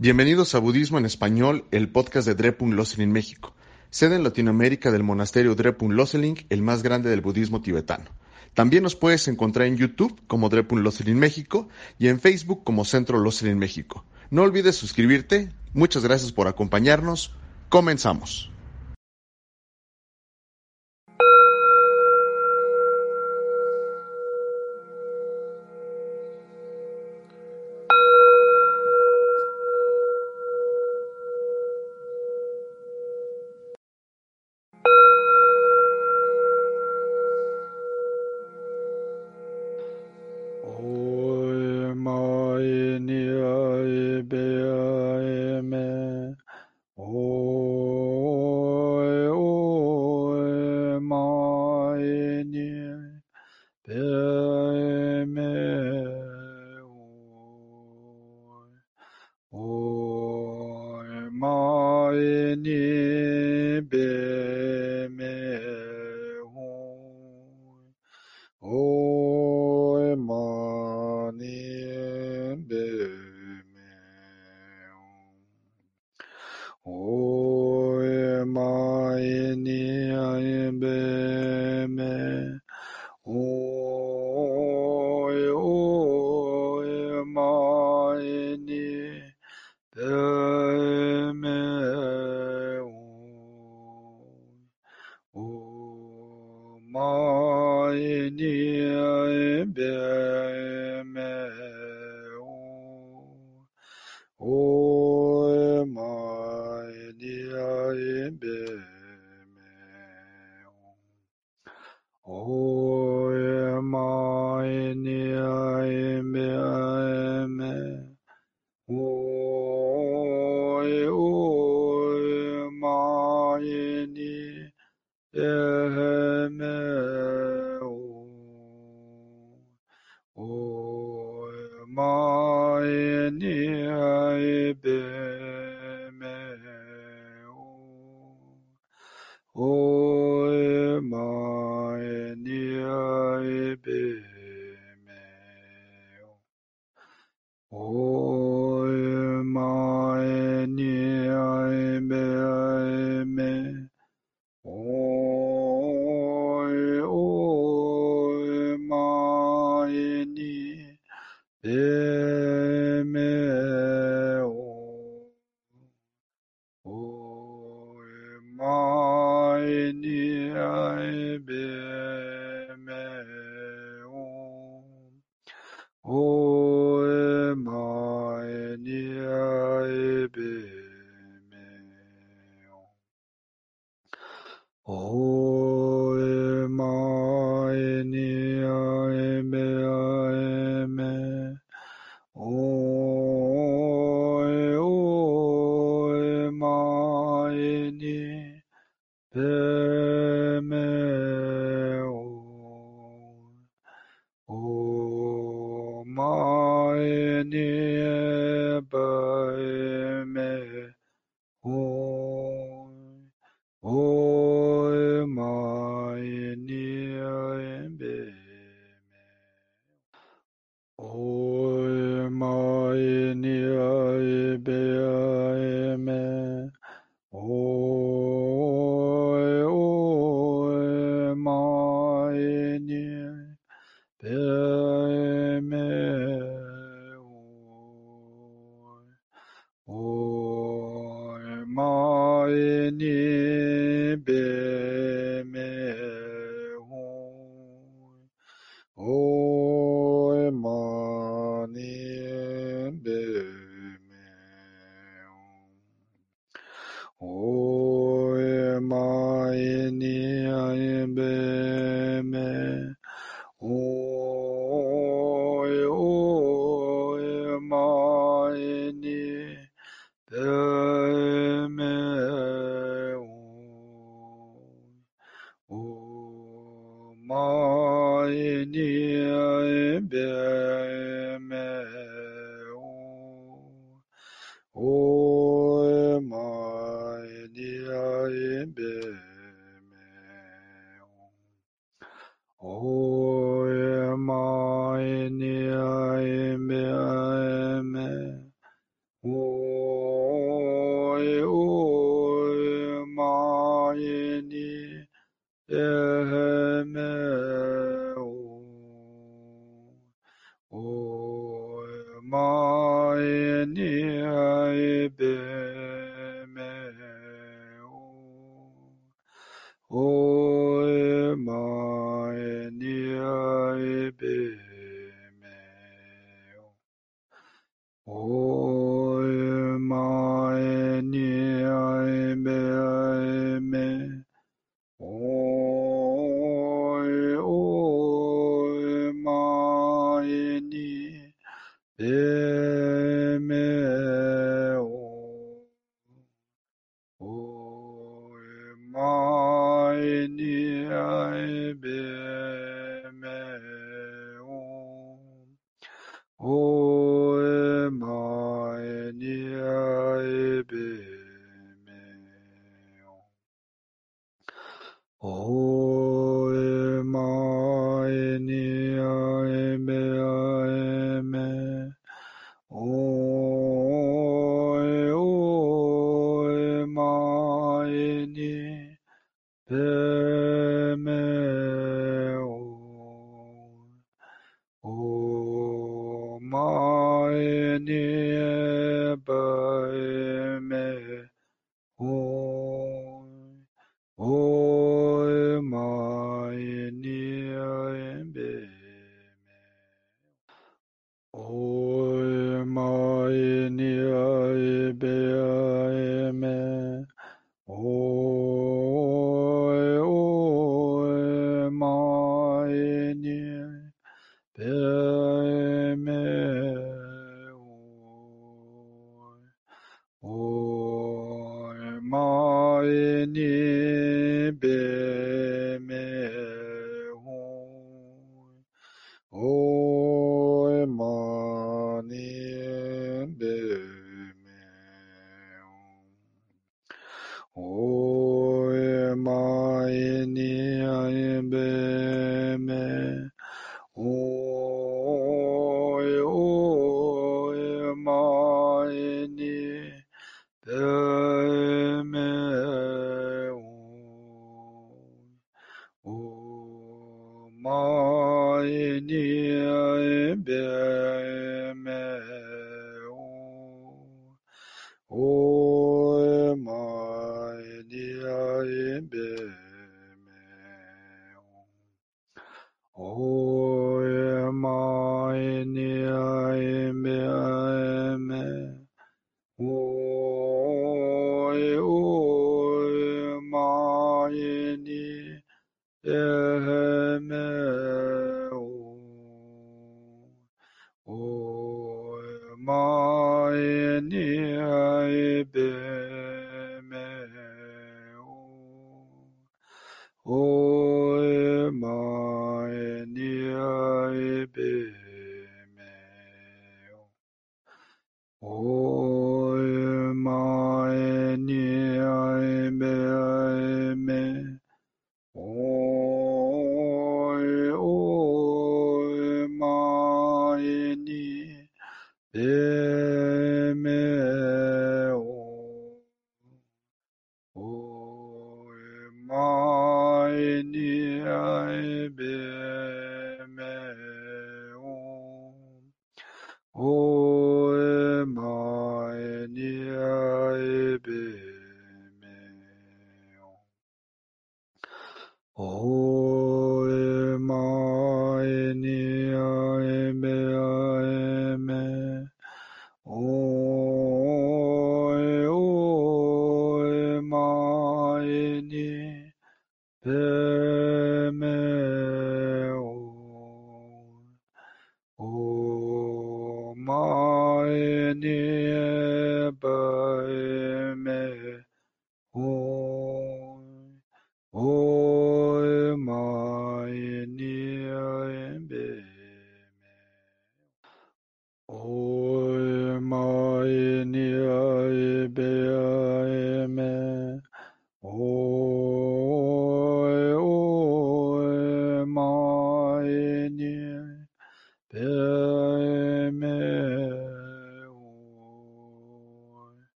Bienvenidos a Budismo en Español, el podcast de Drepung Loseling México, sede en Latinoamérica del monasterio Drepung Loseling, el más grande del budismo tibetano. También nos puedes encontrar en YouTube como Drepung Loseling México y en Facebook como Centro Loseling México. No olvides suscribirte. Muchas gracias por acompañarnos. Comenzamos.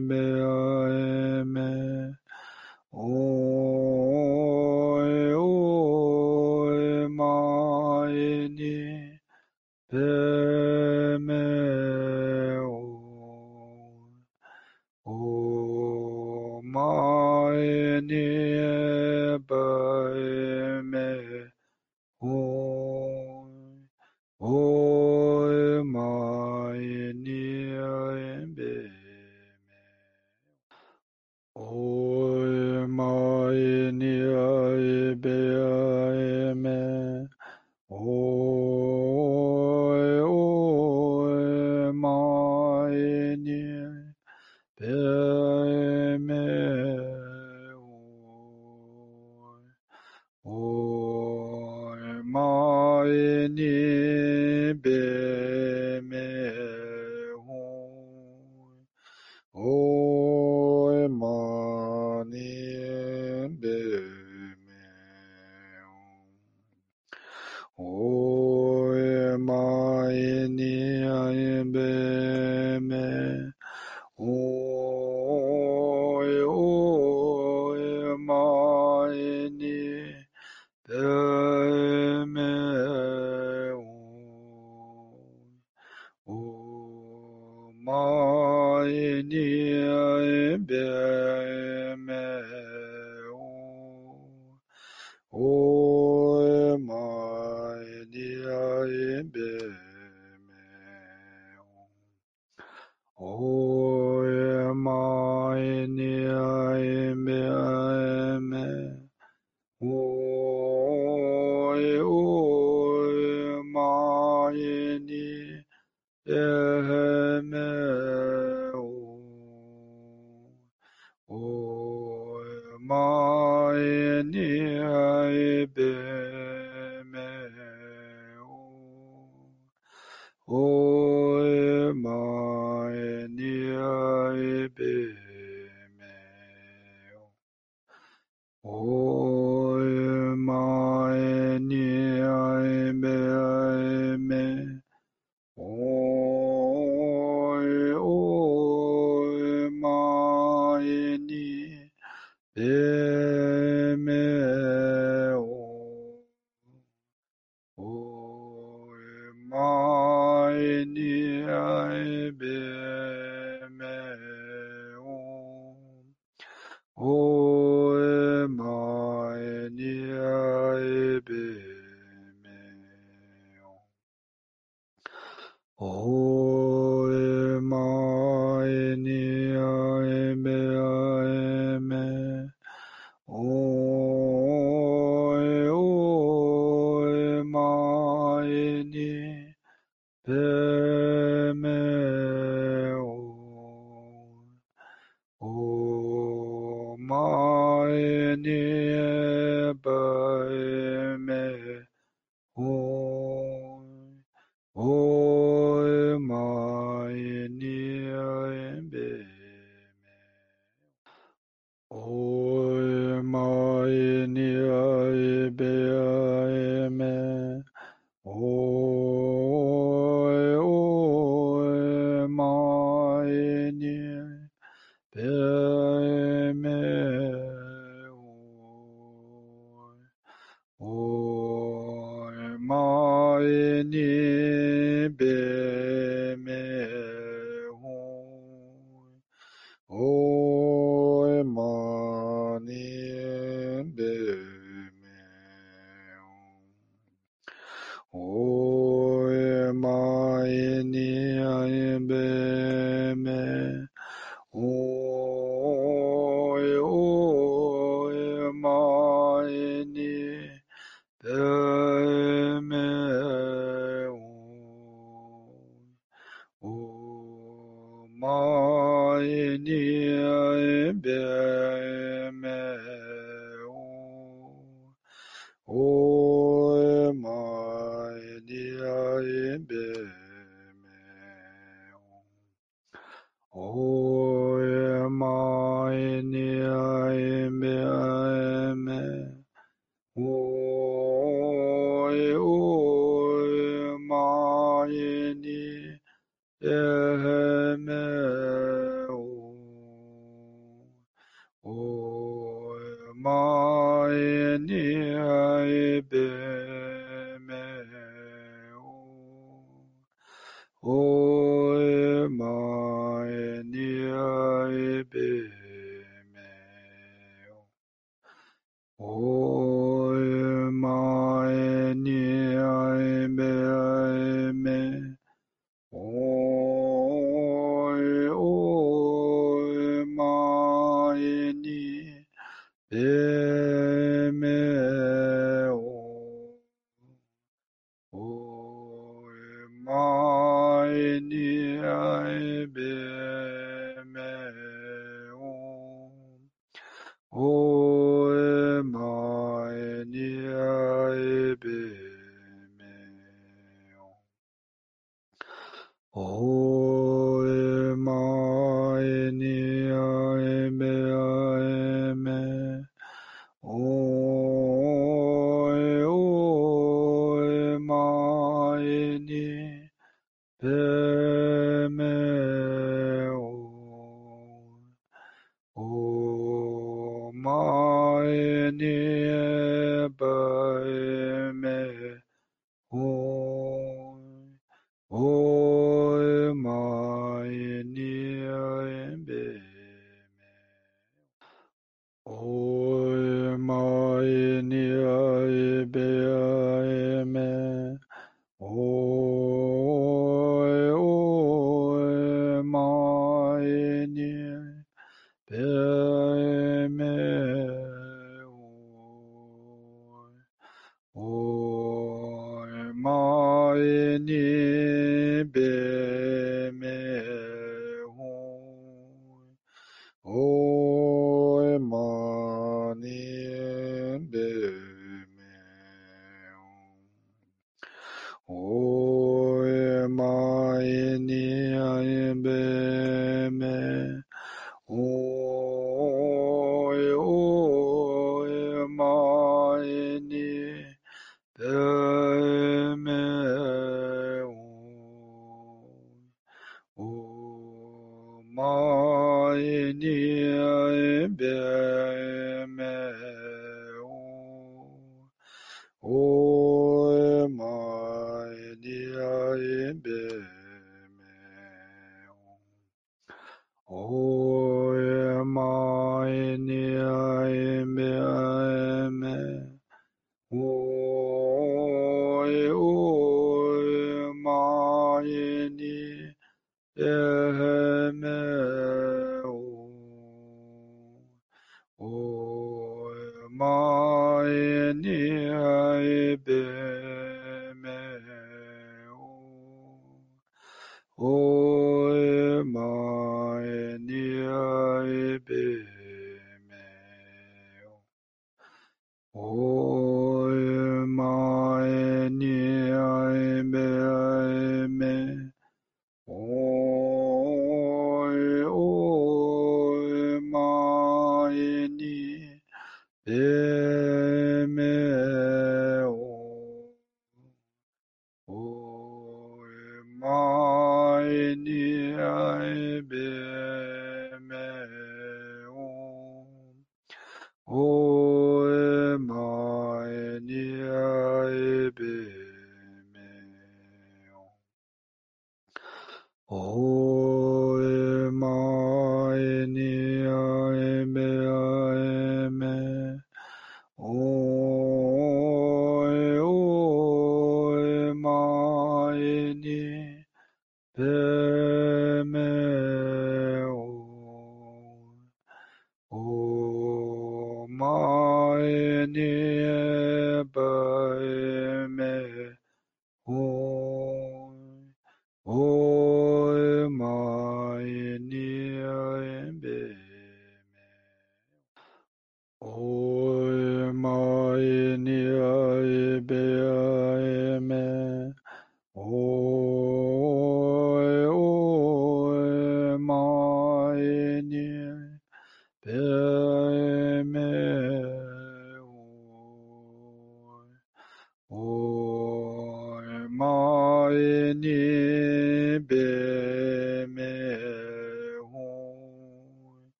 me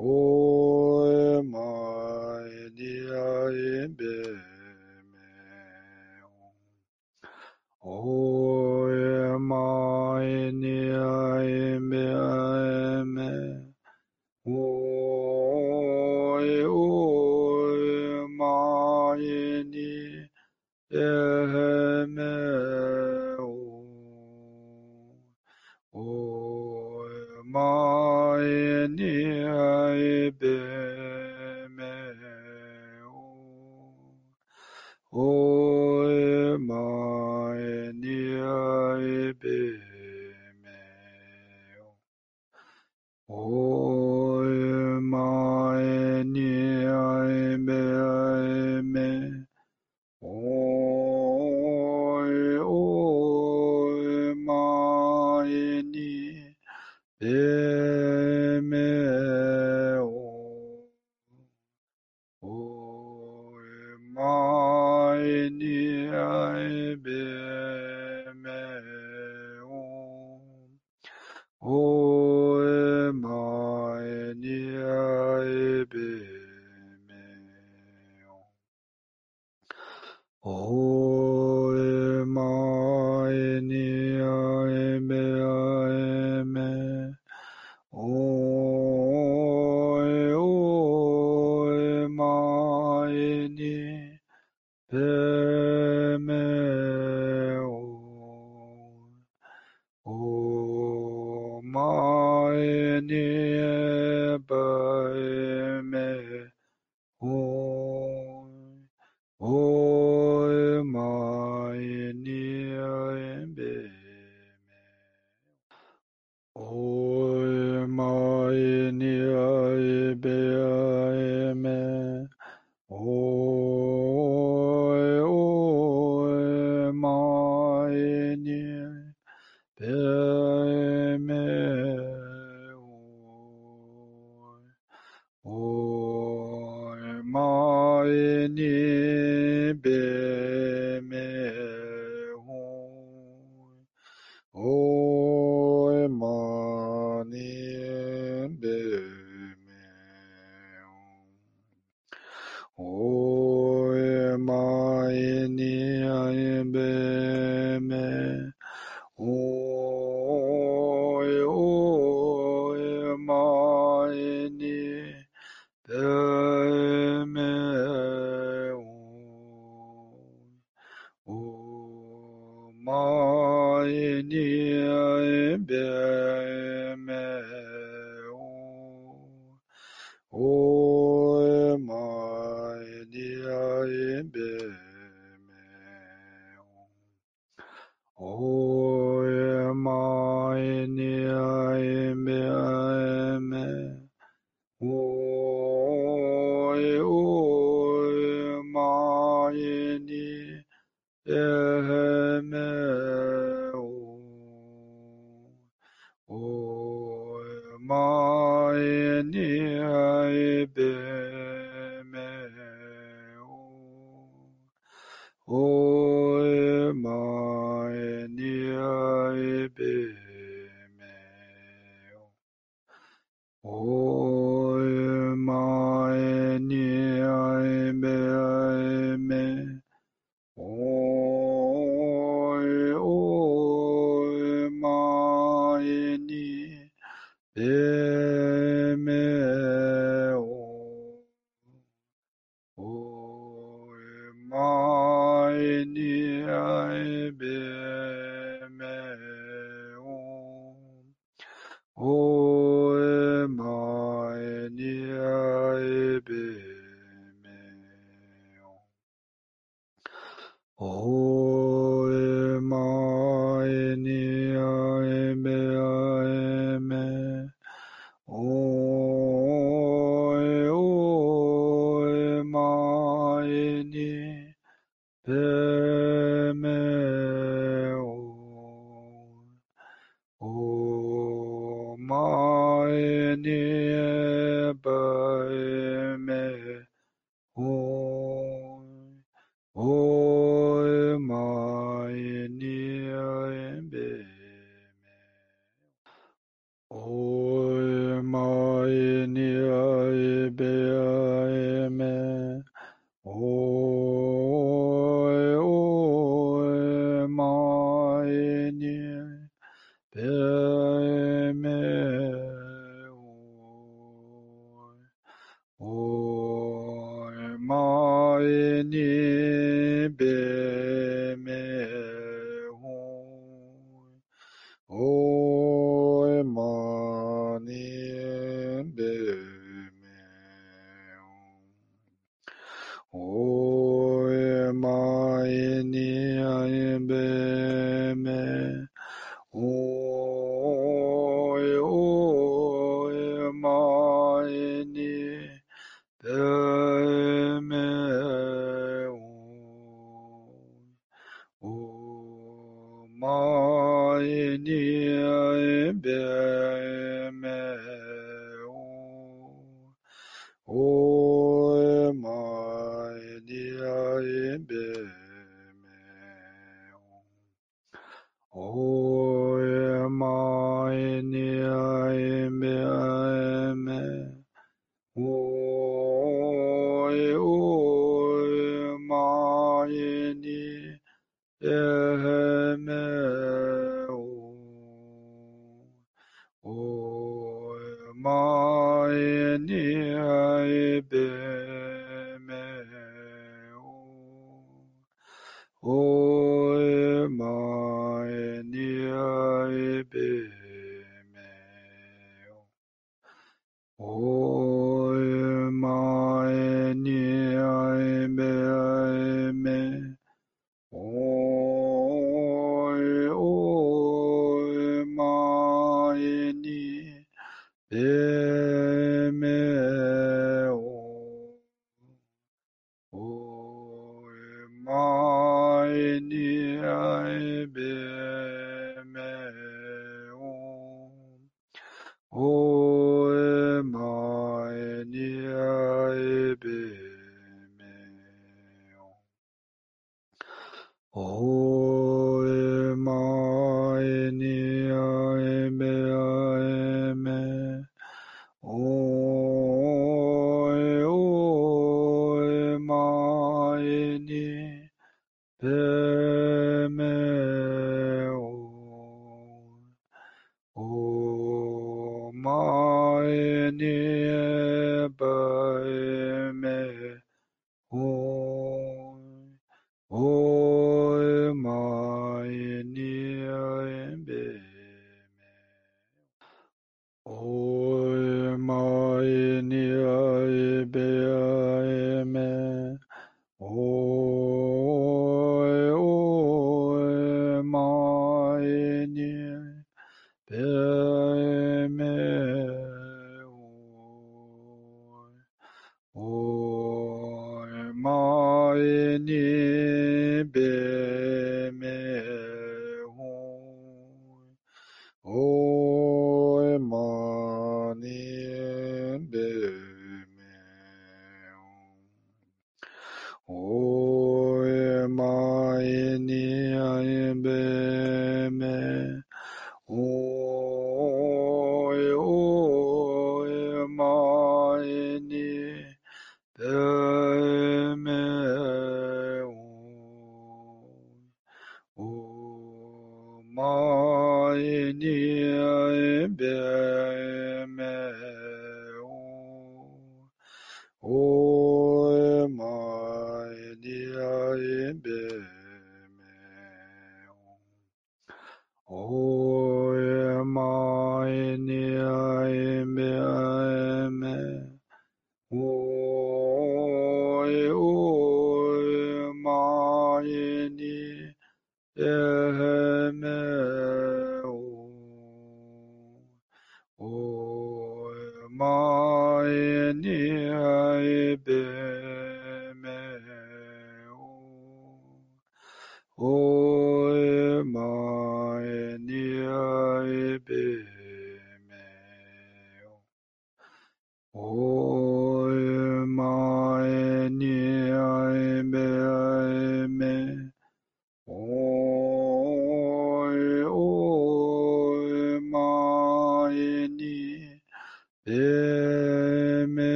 Oh.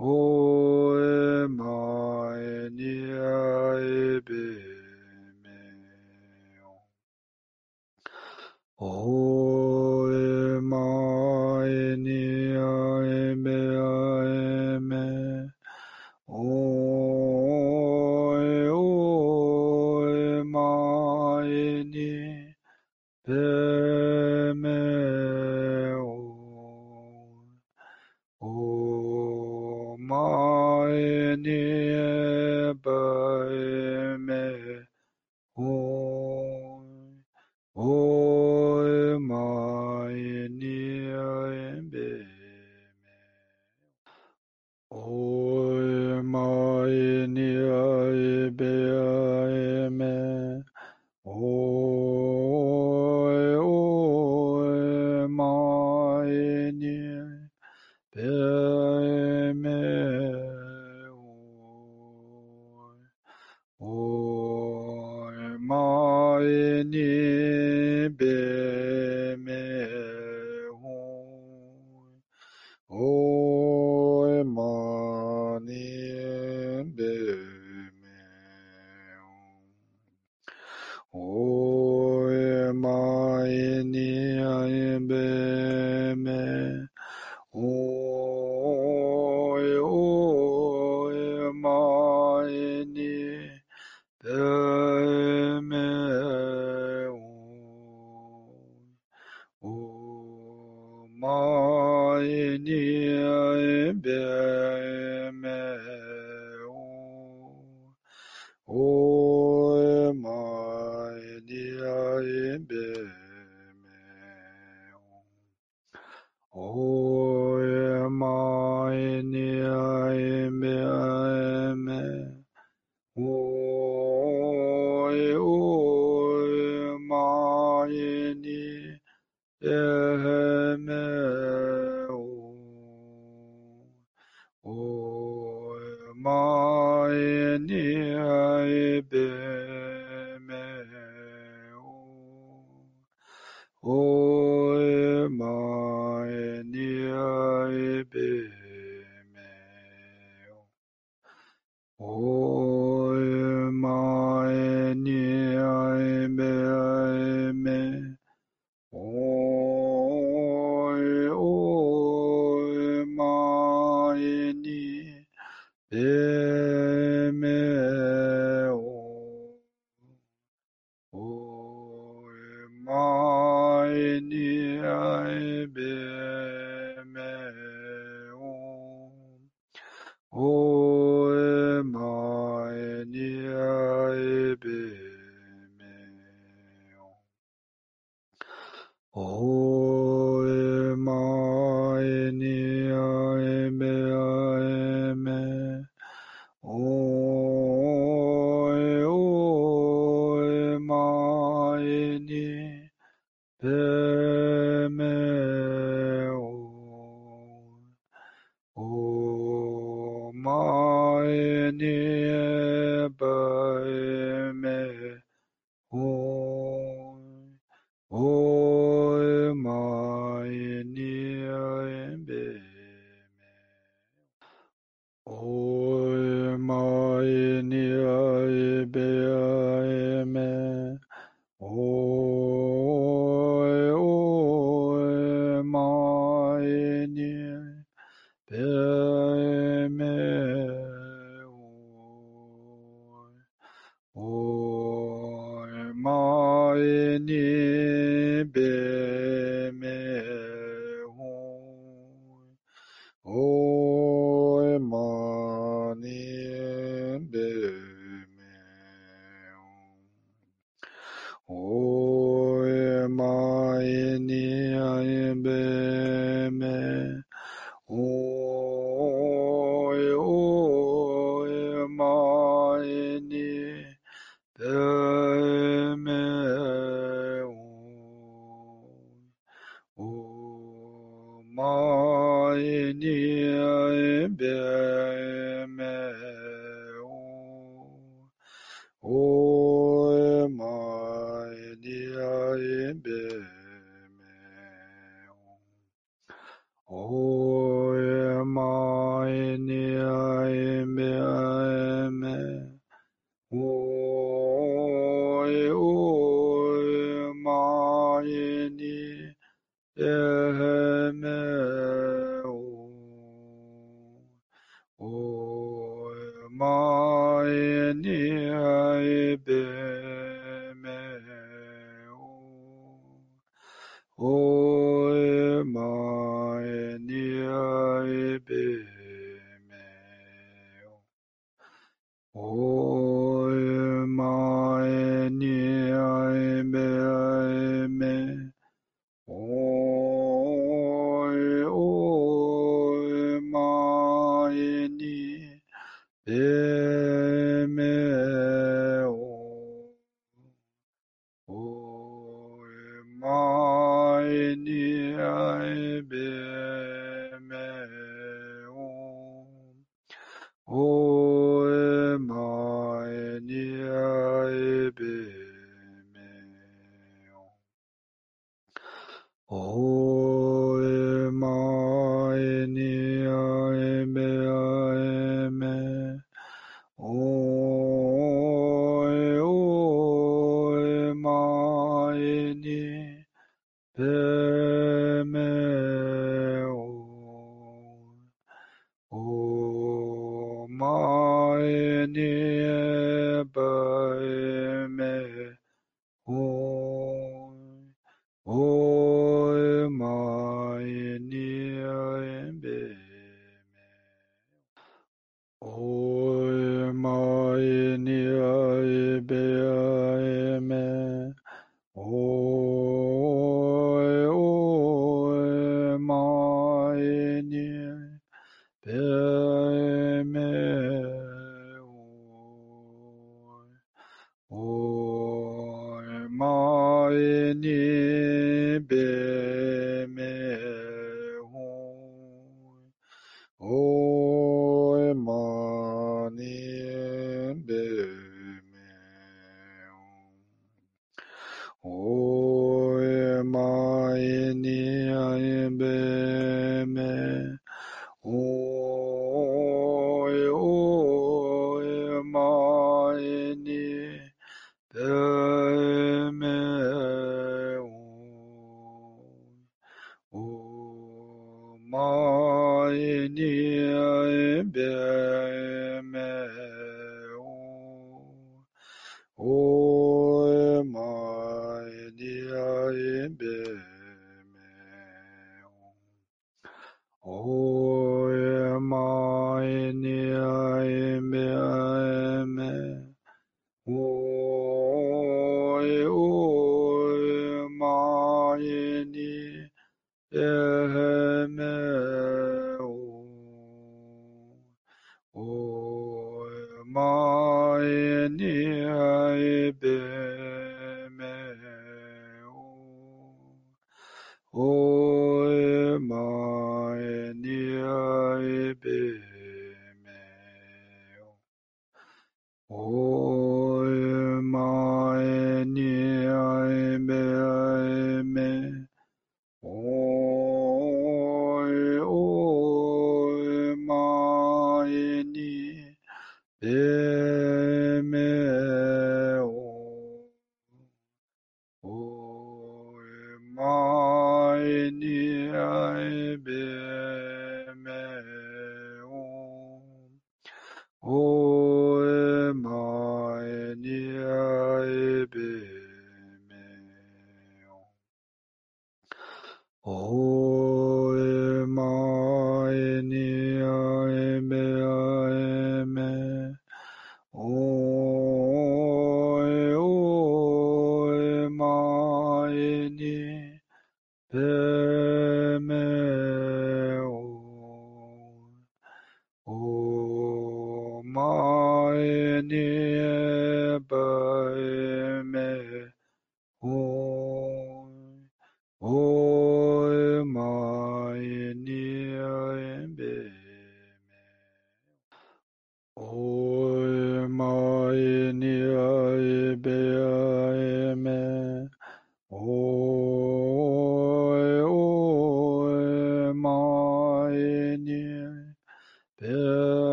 Oh, uh, ni ai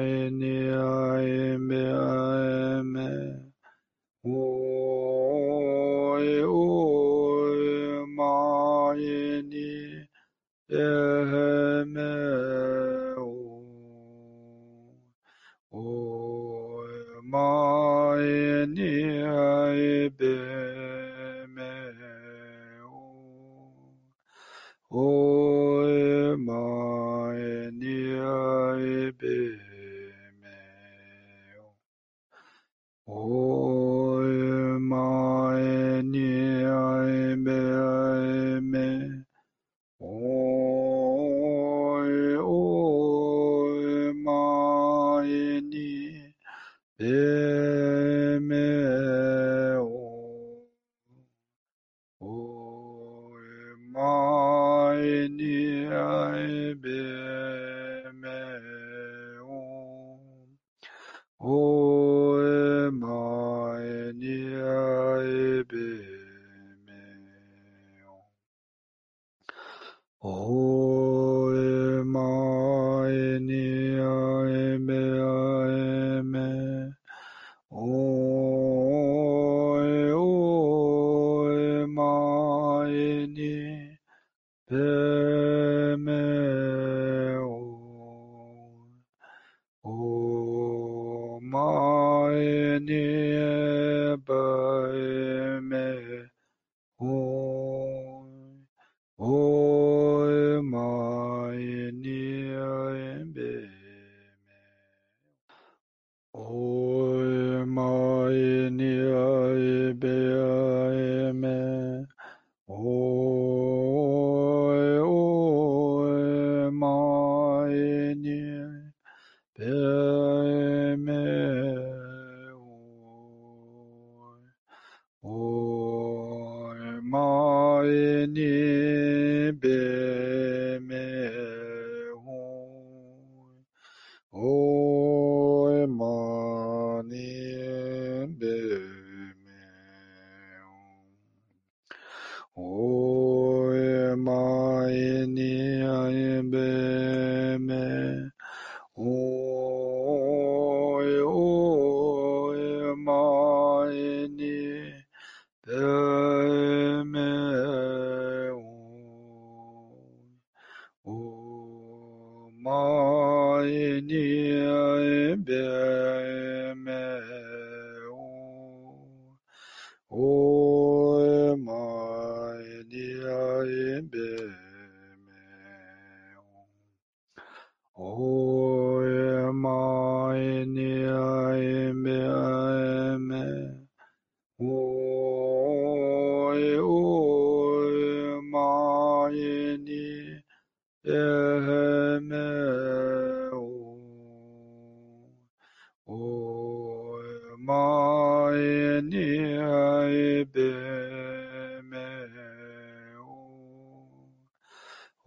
in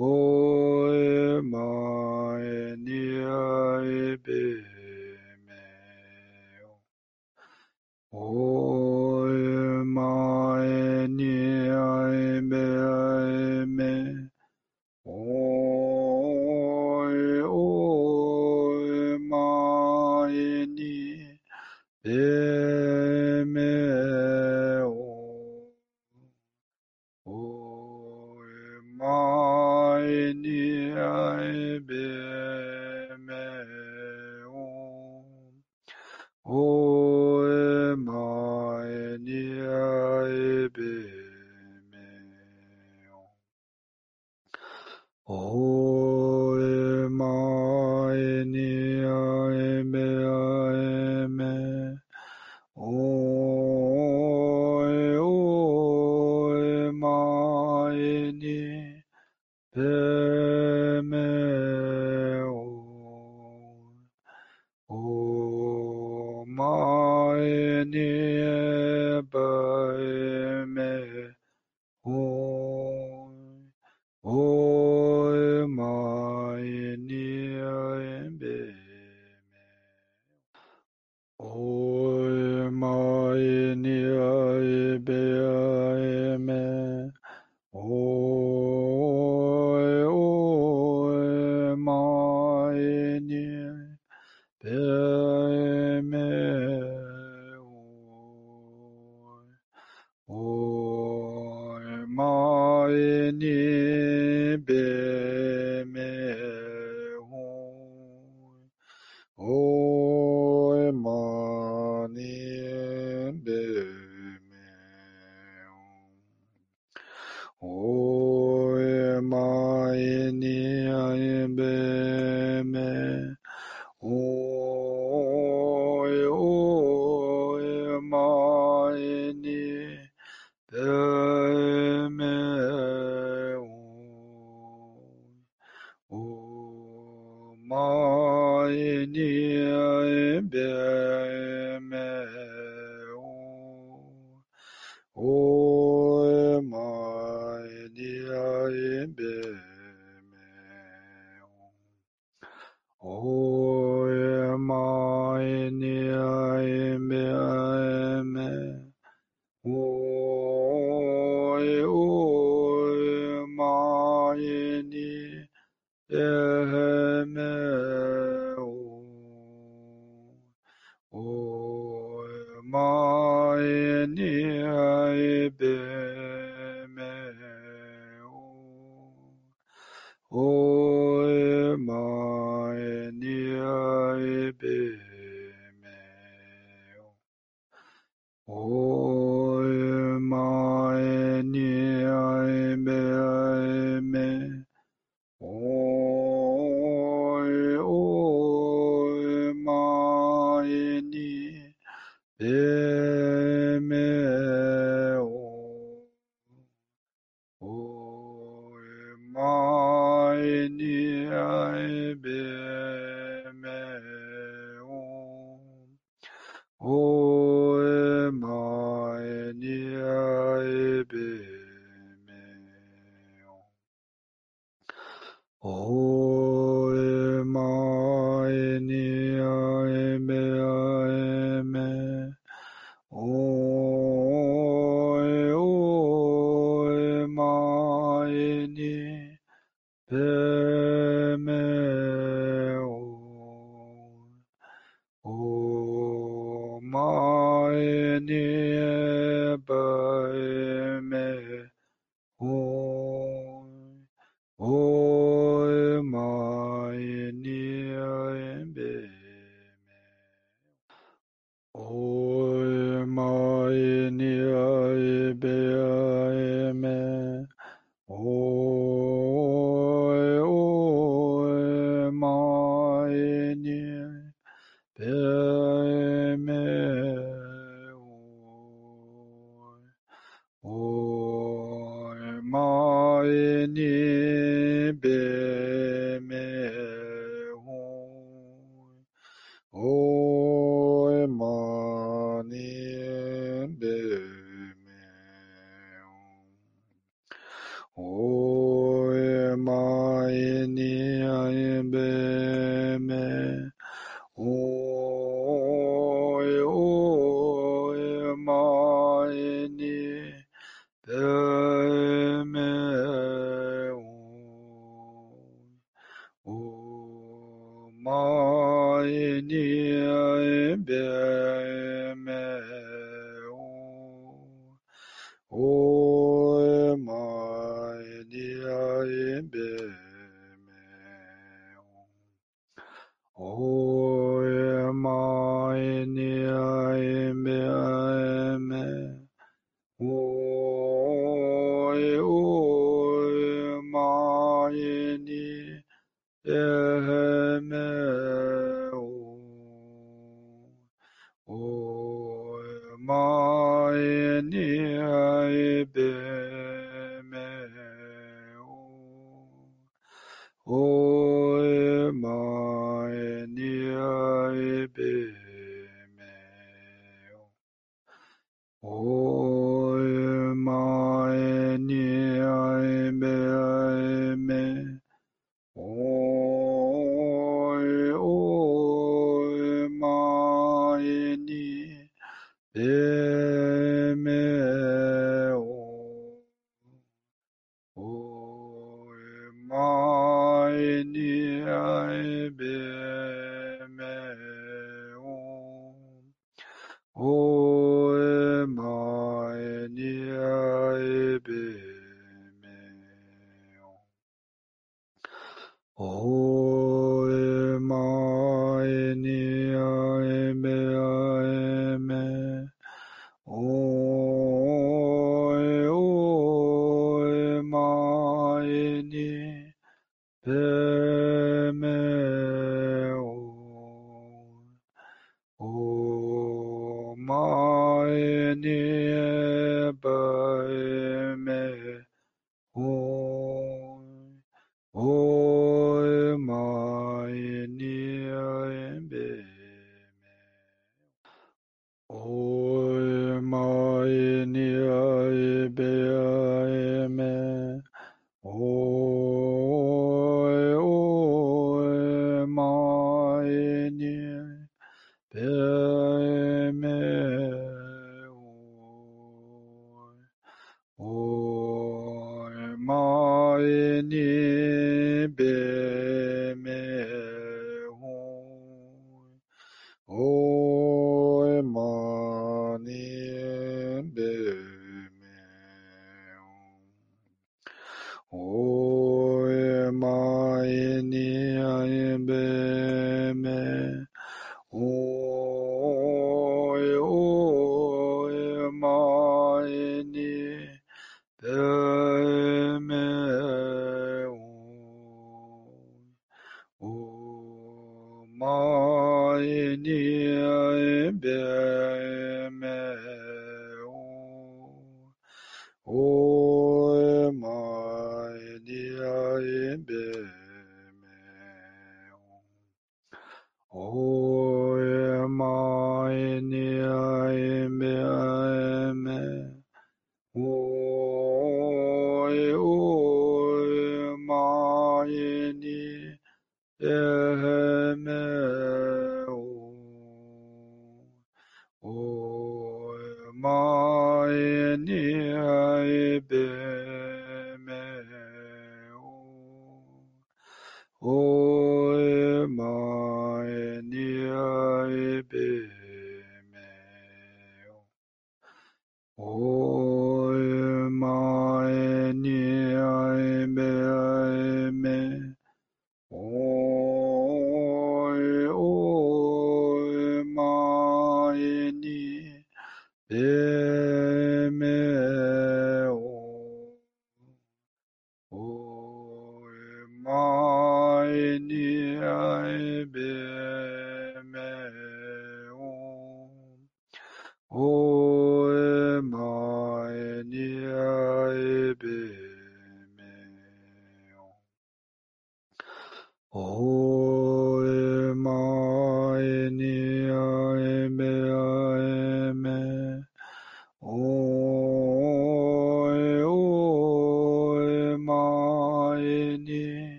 Oh.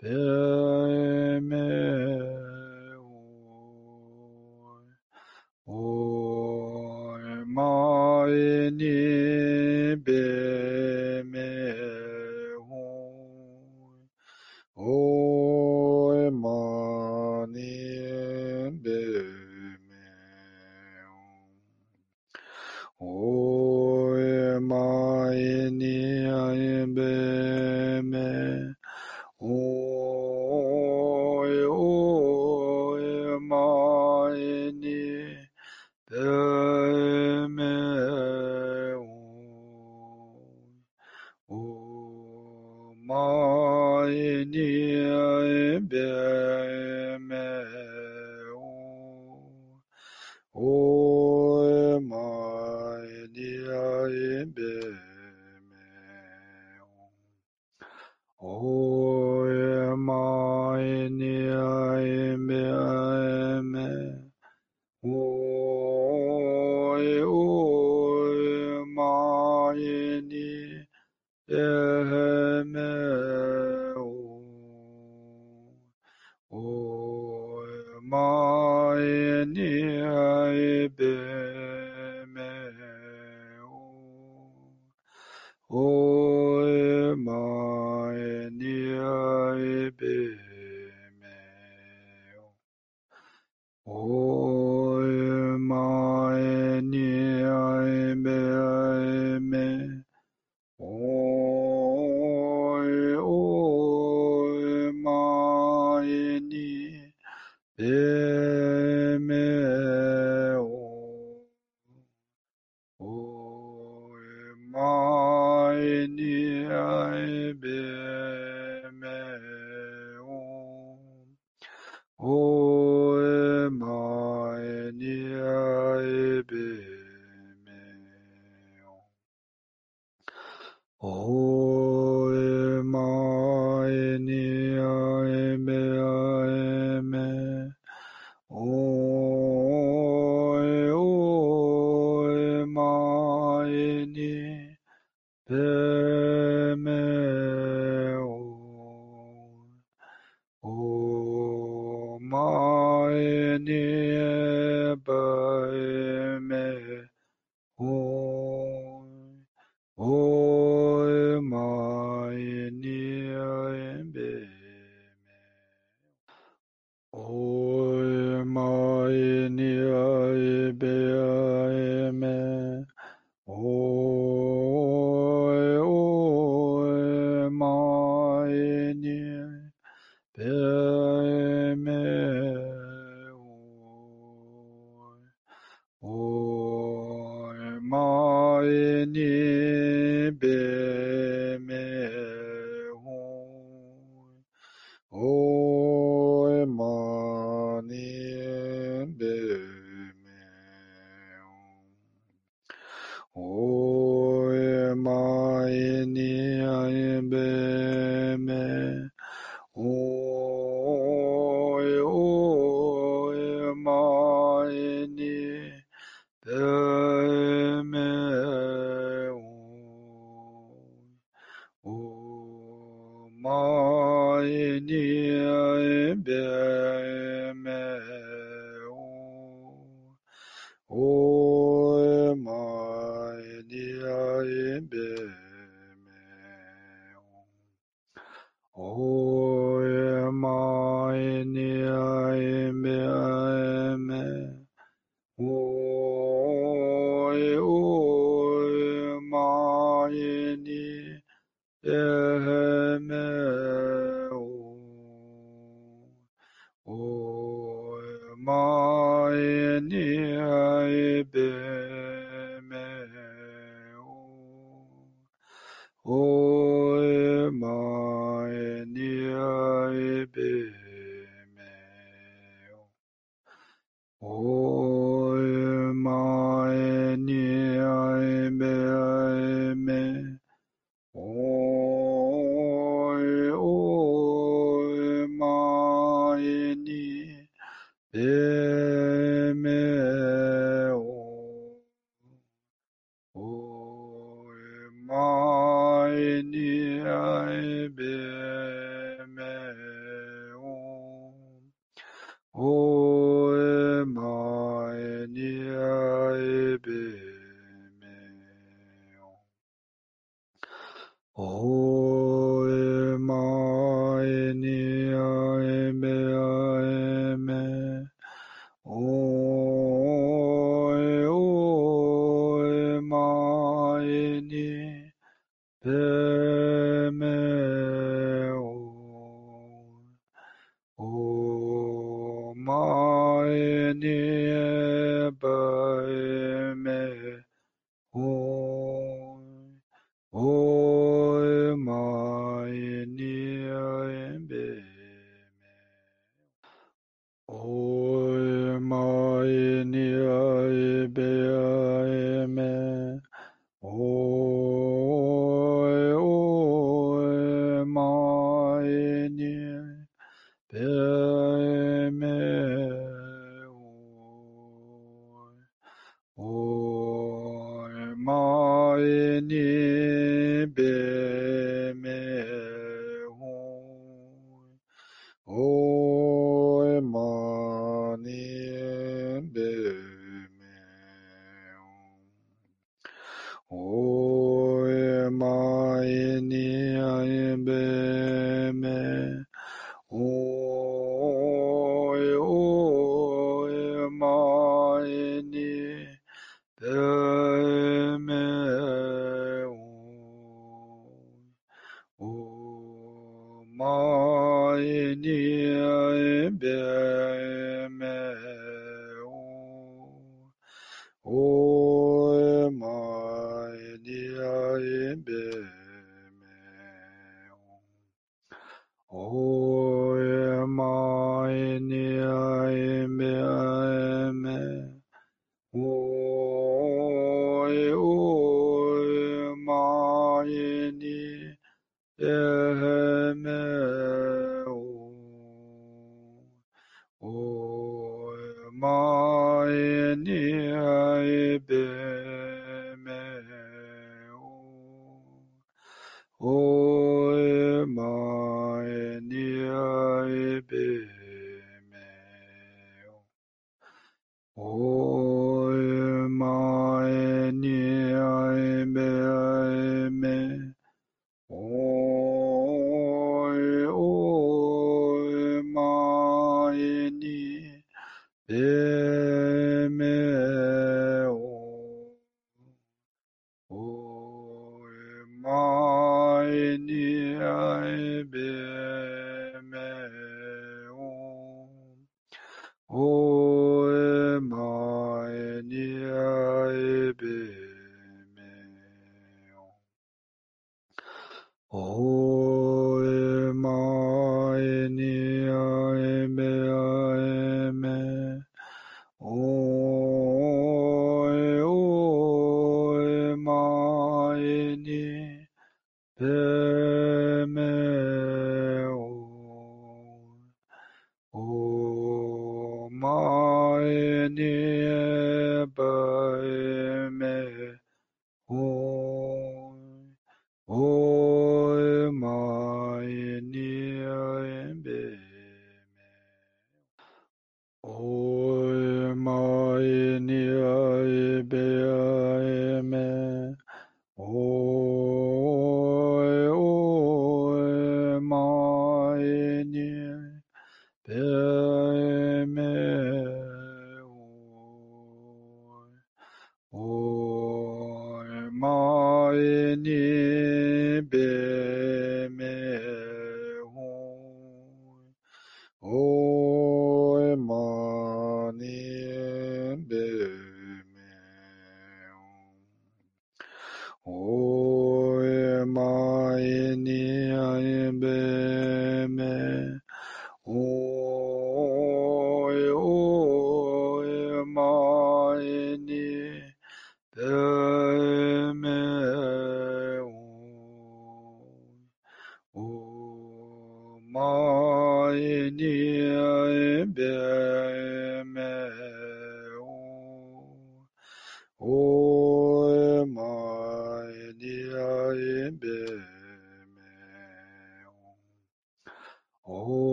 Bill.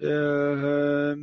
لها